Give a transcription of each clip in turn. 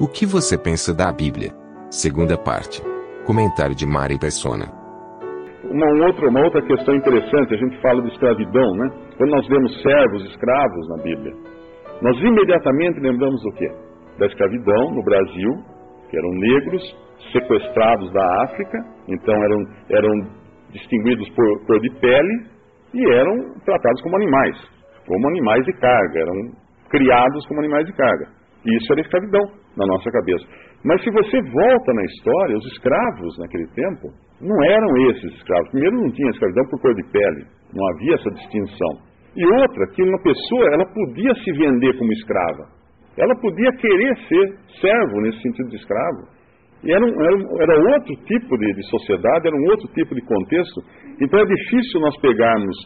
O que você pensa da Bíblia? Segunda parte. Comentário de Mari Persona. Uma, um outro- uma outra questão interessante, a gente fala de escravidão, né? Quando nós vemos servos, escravos na Bíblia, nós imediatamente lembramos do quê? Da escravidão no Brasil, que eram negros, sequestrados da África, então eram, eram distinguidos por cor de pele e eram tratados como animais, como animais de carga, eram criados como animais de carga. E isso era escravidão na nossa cabeça. Mas se você volta na história, os escravos naquele tempo não eram esses escravos. Primeiro, não tinha escravidão por cor de pele, não havia essa distinção. E outra, que uma pessoa ela podia se vender como escrava, ela podia querer ser servo nesse sentido de escravo. E era, um- era era outro tipo de, de sociedade, era um outro tipo de contexto. Então é difícil nós pegarmos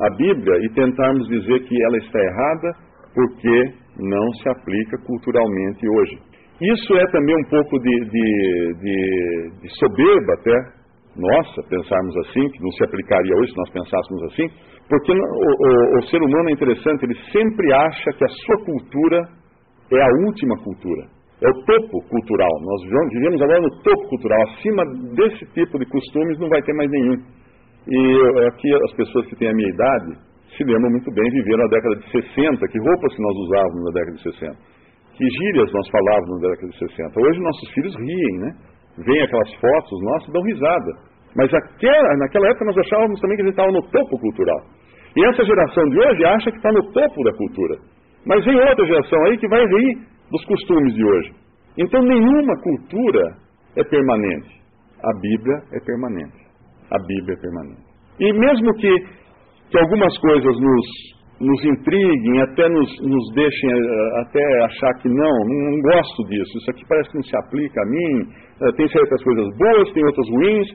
a Bíblia e tentarmos dizer que ela está errada porque não se aplica culturalmente hoje. Isso é também um pouco de, de- de- de soberba até nossa pensarmos assim, que não se aplicaria hoje se nós pensássemos assim, porque o, o- o ser humano é interessante, ele sempre acha que a sua cultura é a última cultura, é o topo cultural. Nós vivemos- agora no topo cultural, acima desse tipo de costumes não vai ter mais nenhum. E aqui as pessoas que têm a minha idade se lembram muito bem, viveram na década de 60, que roupas que nós usávamos na década de 60, que gírias nós falávamos na década de 60. Hoje nossos filhos riem, né? Vêm aquelas fotos nossas, dão risada. Mas aquela, naquela época nós achávamos também que a gente estava no topo cultural. E essa geração de hoje acha que está no topo da cultura. Mas vem outra geração aí que vai rir dos costumes de hoje. Então nenhuma cultura é permanente. A Bíblia é permanente. A Bíblia é permanente. E mesmo que, que algumas coisas nos, nos intriguem, até nos, nos deixem eh, até achar que não, não, gosto disso, isso aqui parece que não se aplica a mim, eh, tem certas coisas boas, tem outras ruins,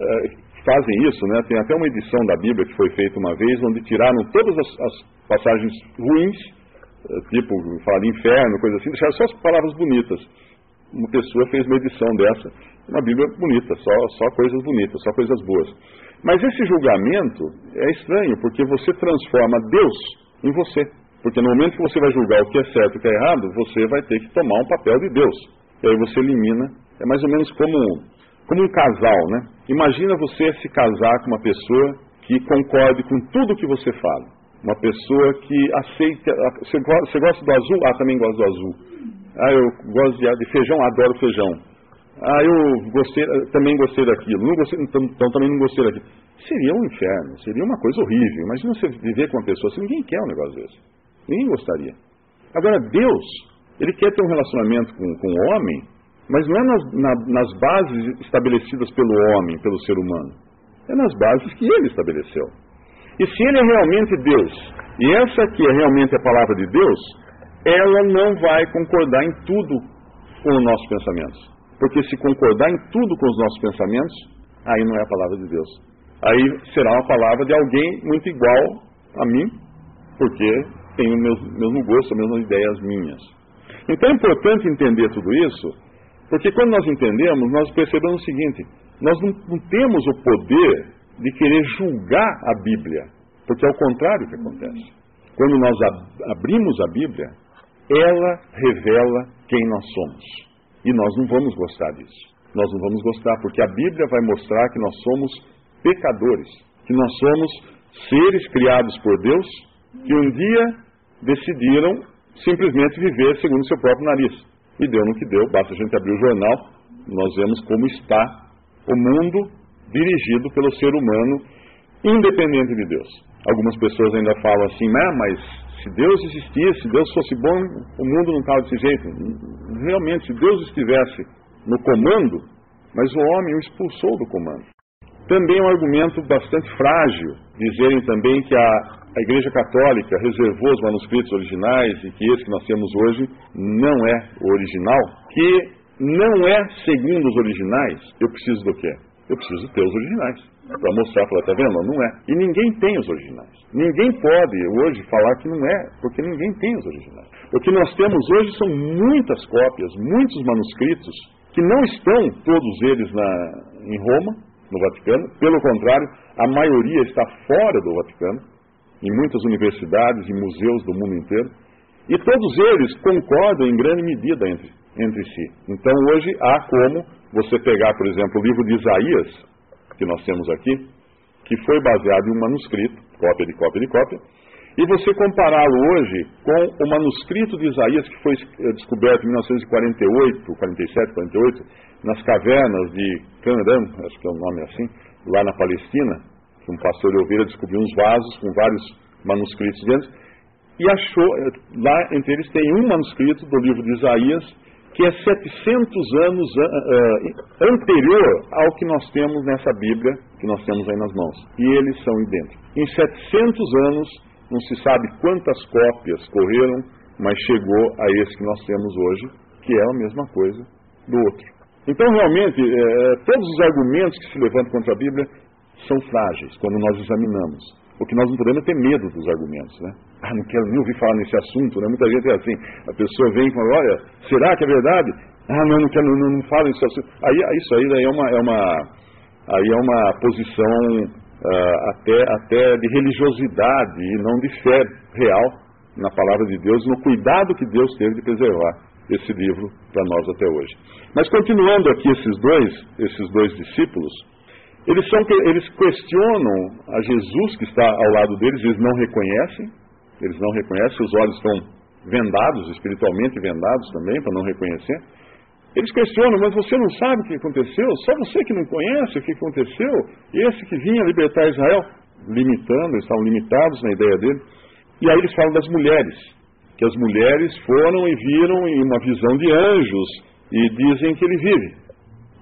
eh, fazem isso, né? Tem até uma edição da Bíblia que foi feita uma vez, onde tiraram todas as, as passagens ruins, tipo falar de inferno, coisa assim, deixaram só as palavras bonitas. Uma pessoa fez uma edição dessa, uma Bíblia bonita, só, só coisas bonitas, só coisas boas. Mas esse julgamento é estranho, porque você transforma Deus em você. Porque no momento que você vai julgar o que é certo e o que é errado, você vai ter que tomar um papel de Deus. E aí você elimina. É mais ou menos como, como um casal, né? Imagina você se casar com uma pessoa que concorde com tudo que você fala. Uma pessoa que aceita. Você go- você gosta do azul? Ah, também gosto do azul. Ah, eu gosto de, de feijão, adoro feijão. Ah, eu gostei, eu também gostei daquilo. Gostei, então, então também não gostei daquilo. Seria um inferno, seria uma coisa horrível. Imagina você viver com uma pessoa assim, ninguém quer um negócio desse. Ninguém gostaria. Agora, Deus, Ele quer ter um relacionamento com, com o homem, mas não é nas, na- nas bases estabelecidas pelo homem, pelo ser humano. É nas bases que Ele estabeleceu. E se Ele é realmente Deus, e essa aqui é realmente a palavra de Deus, ela não vai concordar em tudo com os nossos pensamentos. Porque se concordar em tudo com os nossos pensamentos, aí não é a palavra de Deus. Aí será uma palavra de alguém muito igual a mim, porque tem o mesmo, mesmo gosto, as mesmas ideias minhas. Então é importante entender tudo isso, porque quando nós entendemos, nós percebemos o seguinte: nós não, não temos o poder de querer julgar a Bíblia, porque é o contrário que acontece. Quando nós ab- abrimos a Bíblia, ela revela quem nós somos. E nós não vamos gostar disso. Nós não vamos gostar, porque a Bíblia vai mostrar que nós somos pecadores, que nós somos seres criados por Deus, que um dia decidiram simplesmente viver segundo o seu próprio nariz. E deu no que deu, basta a gente abrir o jornal, nós vemos como está o mundo dirigido pelo ser humano, independente de Deus. Algumas pessoas ainda falam assim, "Ah, mas se Deus existisse, se Deus fosse bom, o mundo não estava desse jeito. Realmente, Deus estivesse no comando, mas o homem o expulsou do comando. Também é um argumento bastante frágil dizerem também que a, a Igreja Católica reservou os manuscritos originais e que esse que nós temos hoje não é o original, que não é segundo os originais, eu preciso do quê? Eu preciso ter os originais. Para mostrar, falar, tá vendo? Não é. E ninguém tem os originais. Ninguém pode hoje falar que não é, porque ninguém tem os originais. O que nós temos hoje são muitas cópias, muitos manuscritos, que não estão todos eles na, em Roma, no Vaticano. Pelo contrário, a maioria está fora do Vaticano, em muitas universidades e museus do mundo inteiro. E todos eles concordam em grande medida entre, entre si. Então hoje há como você pegar, por exemplo, o livro de Isaías, que nós temos aqui, que foi baseado em um manuscrito, cópia de cópia de cópia, e você compará-lo hoje com o manuscrito de Isaías que foi eh, descoberto em 1948, 47, 48, nas cavernas de Canram, acho que é o um nome assim, lá na Palestina, que um pastor de ovelha descobriu uns vasos com vários manuscritos dentro, e achou, eh, lá entre eles tem um manuscrito do livro de Isaías, que é 700 anos uh, anterior ao que nós temos nessa Bíblia, que nós temos aí nas mãos. E eles são idênticos. Em 700 anos, não se sabe quantas cópias correram, mas chegou a esse que nós temos hoje, que é a mesma coisa do outro. Então, realmente, é, todos os argumentos que se levantam contra a Bíblia são frágeis quando nós examinamos. O que nós não podemos é ter medo dos argumentos, né? Ah, não quero nem ouvir falar nesse assunto, né? Muita gente é assim. A pessoa vem e fala, olha, será que é verdade? Ah, não, não quero, não, não falo nesse assunto. Aí, isso aí é uma, é uma, aí é uma posição uh, até, até de religiosidade e não de fé real na palavra de Deus, no cuidado que Deus teve de preservar esse livro para nós até hoje. Mas continuando aqui esses dois, esses dois discípulos, eles, são, eles questionam a Jesus que está ao lado deles, eles não reconhecem, eles não reconhecem, os olhos estão vendados, espiritualmente vendados também, para não reconhecer. Eles questionam, mas você não sabe o que aconteceu? Só você que não conhece o que aconteceu? Esse que vinha libertar Israel? Limitando, eles estavam limitados na ideia dele. E aí eles falam das mulheres, que as mulheres foram e viram em uma visão de anjos e dizem que ele vive.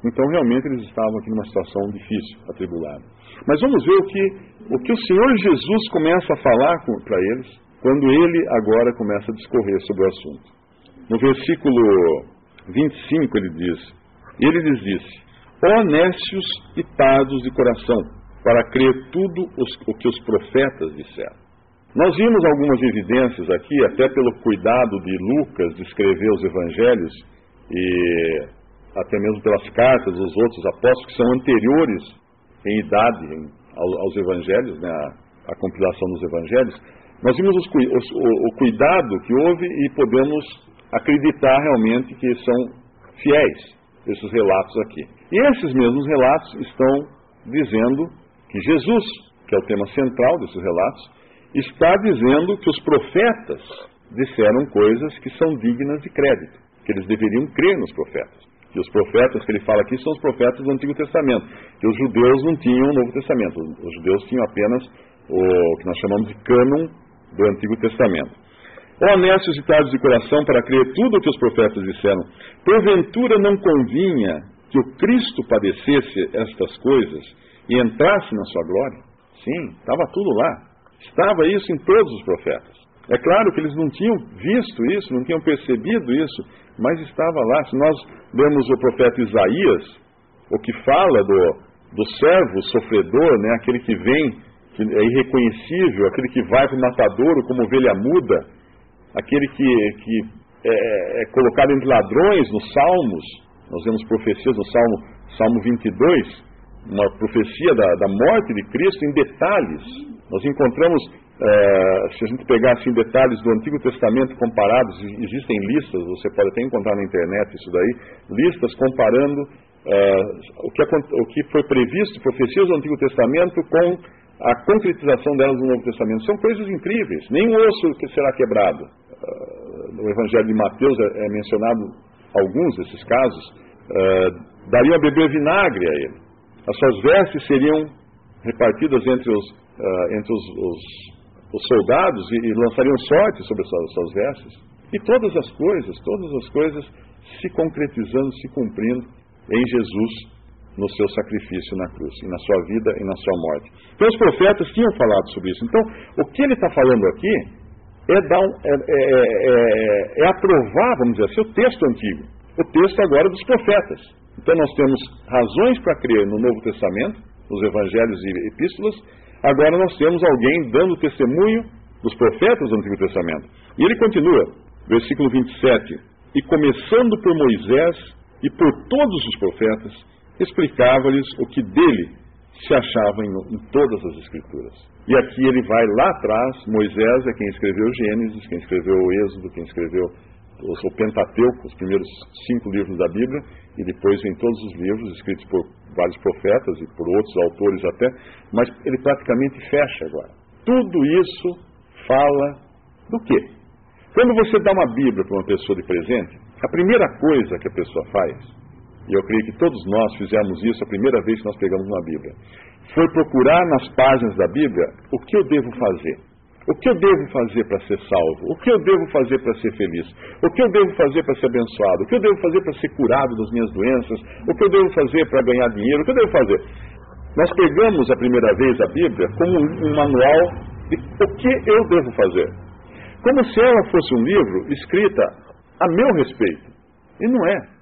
Então realmente eles estavam aqui numa situação difícil, atribulada. Mas vamos ver o que o, que o Senhor Jesus começa a falar para eles quando ele agora começa a discorrer sobre o assunto. No versículo 25 ele diz: Ele lhes disse: Honestos e tardos de coração, para crer tudo os, o que os profetas disseram. Nós vimos algumas evidências aqui, até pelo cuidado de Lucas de escrever os evangelhos e até mesmo pelas cartas dos outros apóstolos que são anteriores em idade aos, evangelhos, né, a, a, compilação dos evangelhos. Nós vimos os, o, o cuidado que houve e podemos acreditar realmente que são fiéis esses relatos aqui. E esses mesmos relatos estão dizendo que Jesus, que é o tema central desses relatos, está dizendo que os profetas disseram coisas que são dignas de crédito, que eles deveriam crer nos profetas. Que os profetas que ele fala aqui são os profetas do Antigo Testamento, que os judeus não tinham o Novo Testamento, os judeus tinham apenas o que nós chamamos de cânon do Antigo Testamento. Honestos e tardos de coração para crer tudo o que os profetas disseram, porventura não convinha que o Cristo padecesse estas coisas e entrasse na sua glória? Sim, estava tudo lá. Estava isso em todos os profetas. É claro que eles não tinham visto isso, não tinham percebido isso, mas estava lá. Se nós lemos o profeta Isaías, o que fala do, do servo sofredor, né, aquele que vem, que é irreconhecível, aquele que vai para o matadouro como ovelha muda, aquele que, que é, é, é colocado entre ladrões nos Salmos, nós vemos profecias no Salmo, Salmo 22, uma profecia da, da morte de Cristo em detalhes, nós encontramos, é, se a gente pegar assim, detalhes do Antigo Testamento comparados, existem listas, você pode até encontrar na internet isso daí, listas comparando é, o, que, o que foi previsto, profecias do Antigo Testamento com a concretização delas no Novo Testamento. São coisas incríveis. Nenhum osso que será quebrado. Uh, no Evangelho de Mateus é, é, mencionado alguns desses casos. Uh, dariam a beber vinagre a ele. As suas vestes seriam repartidas entre os, uh, entre os, os, os soldados e, e, lançariam sorte sobre as suas, suas vestes. E todas as coisas, todas as coisas se concretizando, se cumprindo em Jesus, no seu sacrifício na cruz, e na sua vida e na sua morte. Então os profetas tinham falado sobre isso. Então, o que ele está falando aqui é, dar um, é, é, é, é aprovar, vamos dizer assim, o texto antigo, o texto agora dos profetas. Então nós temos razões para crer no Novo Testamento, nos Evangelhos e Epístolas, agora nós temos alguém dando testemunho dos profetas do Antigo Testamento. E ele continua, versículo 27, e começando por Moisés e por todos os profetas, explicava-lhes o que dele se achava em, em, todas as Escrituras. E aqui ele vai lá atrás, Moisés é quem escreveu Gênesis, quem escreveu o Êxodo, quem escreveu o Pentateuco, os primeiros cinco livros da Bíblia, e depois vem todos os livros escritos por vários profetas e por outros autores até, mas ele praticamente fecha agora. Tudo isso fala do quê? Quando você dá uma Bíblia para uma pessoa de presente, a primeira coisa que a pessoa faz, e eu creio que todos nós fizemos isso a primeira vez que nós pegamos uma Bíblia, foi procurar nas páginas da Bíblia o que eu devo fazer. O que eu devo fazer para ser salvo? O que eu devo fazer para ser feliz? O que eu devo fazer para ser abençoado? O que eu devo fazer para ser curado das minhas doenças? O que eu devo fazer para ganhar dinheiro? O que eu devo fazer? Nós pegamos a primeira vez a Bíblia como um manual de o que eu devo fazer. Como se ela fosse um livro escrita a meu respeito. E não é.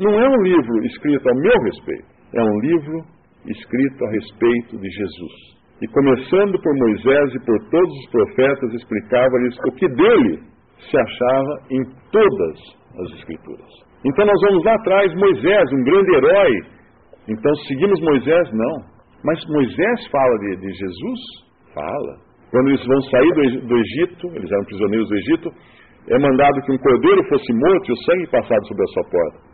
Não é um livro escrito a meu respeito. É um livro escrito a respeito de Jesus e começando por Moisés e por todos os profetas, explicava-lhes o que dele se achava em todas as Escrituras. Então nós vamos lá atrás, Moisés, um grande herói. Então seguimos Moisés? Não. Mas Moisés fala de, de Jesus? Fala. Quando eles vão sair do, do Egito, eles eram prisioneiros do Egito, é mandado que um cordeiro fosse morto e o sangue passado sobre a sua porta.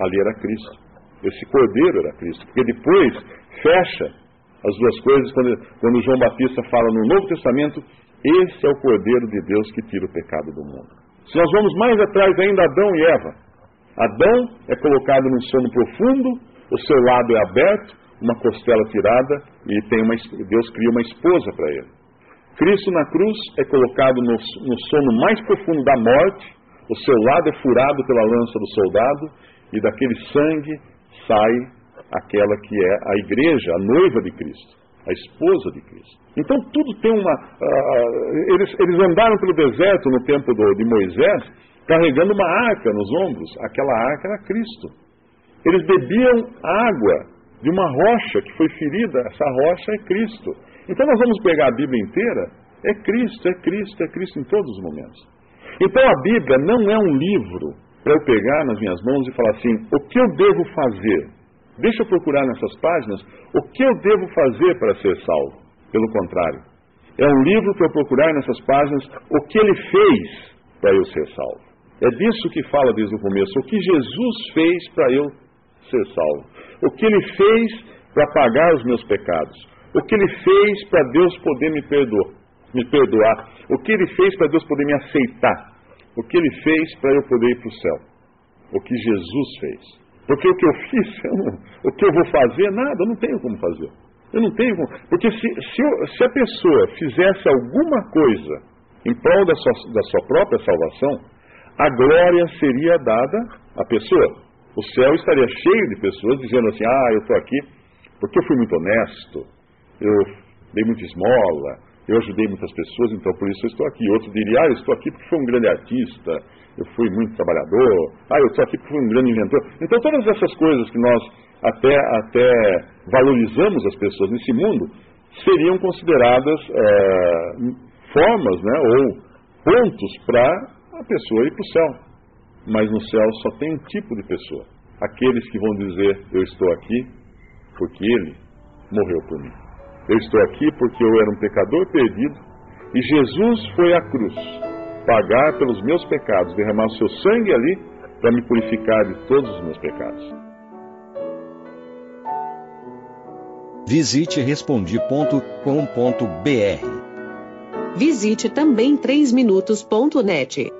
Ali era Cristo. Esse cordeiro era Cristo. Porque depois fecha as duas coisas, quando, quando João Batista fala no Novo Testamento, esse é o Cordeiro de Deus que tira o pecado do mundo. Se nós vamos mais atrás ainda, Adão e Eva. Adão é colocado num sono profundo, o seu lado é aberto, uma costela tirada, e tem uma, Deus cria uma esposa para ele. Cristo na cruz é colocado no, no sono mais profundo da morte, o seu lado é furado pela lança do soldado, e daquele sangue sai aquela que é a igreja, a noiva de Cristo, a esposa de Cristo. Então tudo tem uma. Uh, eles, eles andaram pelo deserto no tempo do, de Moisés, carregando uma arca nos ombros. Aquela arca era Cristo. Eles bebiam água de uma rocha que foi ferida. Essa rocha é Cristo. Então nós vamos pegar a Bíblia inteira. É Cristo, é Cristo, é Cristo em todos os momentos. Então a Bíblia não é um livro para eu pegar nas minhas mãos e falar assim: o que eu devo fazer? Deixa eu procurar nessas páginas o que eu devo fazer para ser salvo. Pelo contrário, é um livro para eu procurar nessas páginas o que ele fez para eu ser salvo. É disso que fala desde o começo. O que Jesus fez para eu ser salvo. O que ele fez para pagar os meus pecados. O que ele fez para Deus poder me perdoar, me perdoar. O que ele fez para Deus poder me aceitar. O que ele fez para eu poder ir para o céu. O que Jesus fez. Porque o que eu fiz, eu não, o que eu vou fazer, nada, eu não tenho como fazer. Eu não tenho como. Porque se, se, eu, se a pessoa fizesse alguma coisa em prol da sua, da sua própria salvação, a glória seria dada à pessoa. O céu estaria cheio de pessoas dizendo assim: ah, eu estou aqui porque eu fui muito honesto, eu dei muita esmola, eu ajudei muitas pessoas, então por isso eu estou aqui. Outro diria: ah, eu estou aqui porque fui um grande artista, eu fui muito trabalhador, ah, eu estou aqui porque fui um grande inventor. Então, todas essas coisas que nós até, até valorizamos as pessoas nesse mundo seriam consideradas é, formas, né, ou pontos para a pessoa ir para o céu. Mas no céu só tem um tipo de pessoa: aqueles que vão dizer, eu estou aqui porque ele morreu por mim. Eu estou aqui porque eu era um pecador perdido e Jesus foi à cruz pagar pelos meus pecados, derramar o seu sangue ali para me purificar de todos os meus pecados. Visite respondi.com.br. Visite também 3minutos.net.